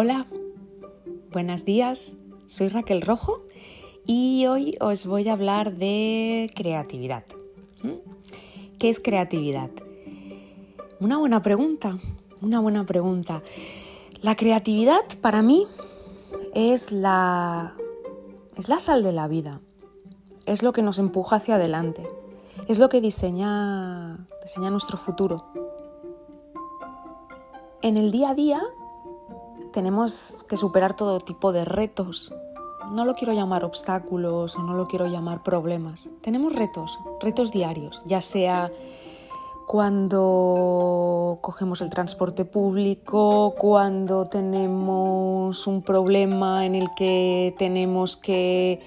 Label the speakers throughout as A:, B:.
A: Hola, buenos días, soy Raquel Rojo y hoy os voy a hablar de creatividad. ¿Mm? ¿Qué es creatividad? Una buena pregunta, una buena pregunta. La creatividad para mí es la, es la sal de la vida, es lo que nos empuja hacia adelante, es lo que diseña, diseña nuestro futuro. En el día a día tenemos que superar todo tipo de retos. No lo quiero llamar obstáculos o no lo quiero llamar problemas. Tenemos retos, retos diarios, ya sea cuando cogemos el transporte público, cuando tenemos un problema en el que tenemos que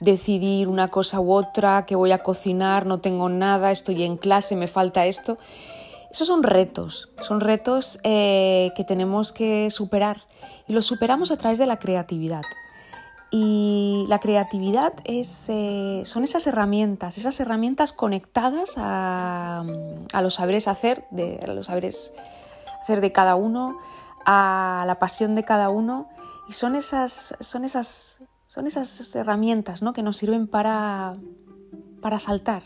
A: decidir una cosa u otra, que voy a cocinar, no tengo nada, estoy en clase, me falta esto. Esos son retos, son retos eh, que tenemos que superar y los superamos a través de la creatividad. Y la creatividad es, eh, son esas herramientas, esas herramientas conectadas a, los saberes hacer, de, los saberes hacer de cada uno, a la pasión de cada uno. Y son esas, son esas, son esas herramientas ¿no? que nos sirven para, para saltar,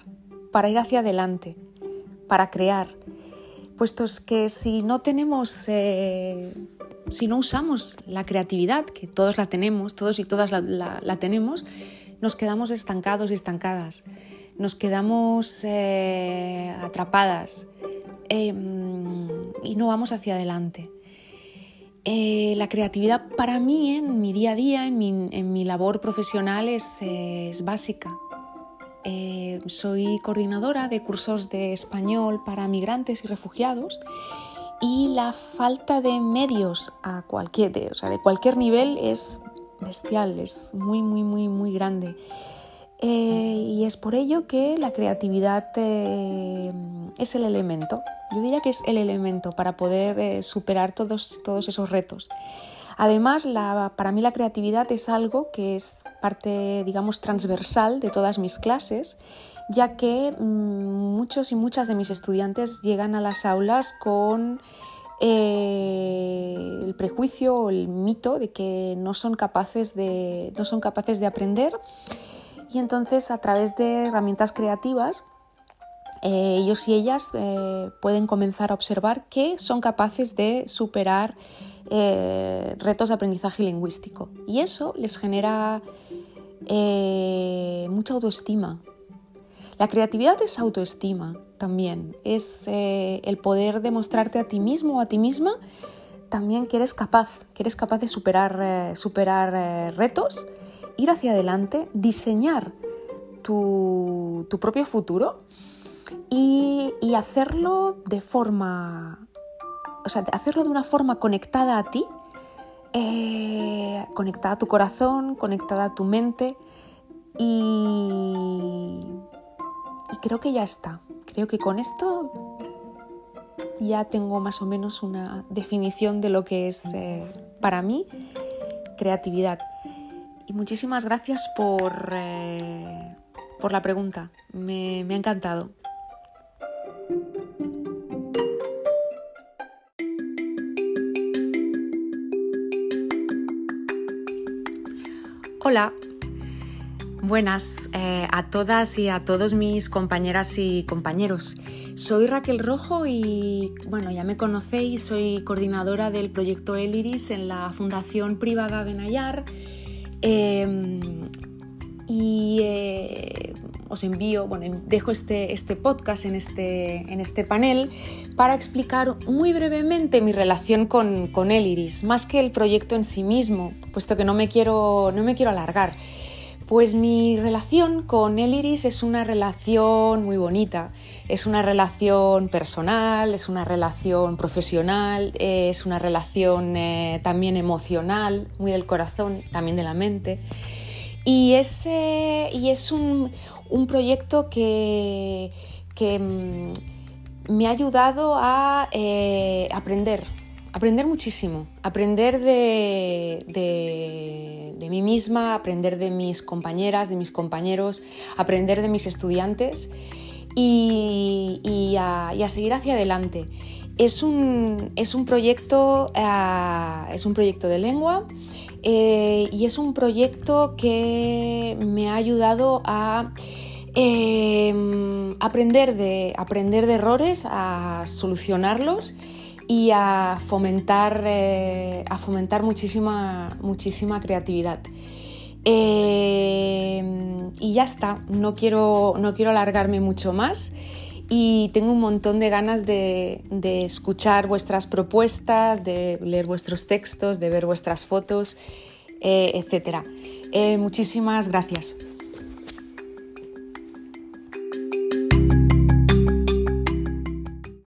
A: para ir hacia adelante, para crear puestos que si no tenemos, eh, si no usamos la creatividad, que todos la tenemos, todos y todas la, tenemos, nos quedamos estancados y estancadas, nos quedamos eh, atrapadas em, y no vamos hacia adelante. Eh, la creatividad para mí en mi día a día, en mi, labor profesional es, es básica. Eh, soy coordinadora de cursos de español para migrantes y refugiados y la falta de medios a cualquier, de, o sea, de cualquier nivel es bestial, es muy, muy, muy, muy grande. Eh, y es por ello que la creatividad eh, es el elemento, yo diría que es el elemento para poder superar todos, todos esos retos. Además, para mí la creatividad es algo que es parte, digamos, transversal de todas mis clases, ya que mm, muchos y muchas de mis estudiantes llegan a las aulas con eh, el prejuicio o el mito de que no son capaces de, no son capaces de aprender. Y entonces a través de herramientas creativas eh, ellos y ellas eh, pueden comenzar a observar que son capaces de superar eh, retos de aprendizaje lingüístico. Y eso les genera eh, mucha autoestima. La creatividad es autoestima también, es eh, el poder demostrarte a ti mismo o a ti misma también que eres capaz, que eres capaz de superar, superar retos, ir hacia adelante, diseñar tu, propio futuro y hacerlo de forma o sea, hacerlo de una forma conectada a ti, eh, conectada a tu corazón, conectada a tu mente y, creo que ya está. Creo que con esto ya tengo más o menos una definición de lo que es eh, para mí creatividad. Y muchísimas gracias por, eh, por la pregunta. me ha encantado. Hola, buenas eh, a todas y a todos mis compañeras y compañeros. Soy Raquel Rojo y bueno, ya me conocéis, soy coordinadora del proyecto Eliris en la Fundación Privada Benayar. Em, os envío, bueno, dejo este, este podcast en este, en este panel para explicar muy brevemente mi relación con, con Eliris, más que el proyecto en sí mismo, puesto que no me quiero, no me quiero alargar. Pues mi relación con Eliris es una relación muy bonita, es una relación personal, es una relación profesional, es una relación eh, también emocional, muy del corazón, también de la mente. Y es, y es un, un, proyecto que, que mm, me ha ayudado a eh, aprender, aprender muchísimo, aprender de, de, mí misma, aprender de mis compañeras, de mis compañeros, aprender de mis estudiantes y, a, seguir hacia adelante. Es un, proyecto, eh, es un proyecto de lengua eh, y es un proyecto que me ha ayudado a em, aprender, de, aprender de errores, a solucionarlos y a fomentar, eh, a fomentar muchísima, muchísima creatividad. Em, y ya está, no quiero, no quiero alargarme mucho más y tengo un montón de ganas de, escuchar vuestras propuestas, de leer vuestros textos, de ver vuestras fotos, eh, etc. Eh, muchísimas gracias.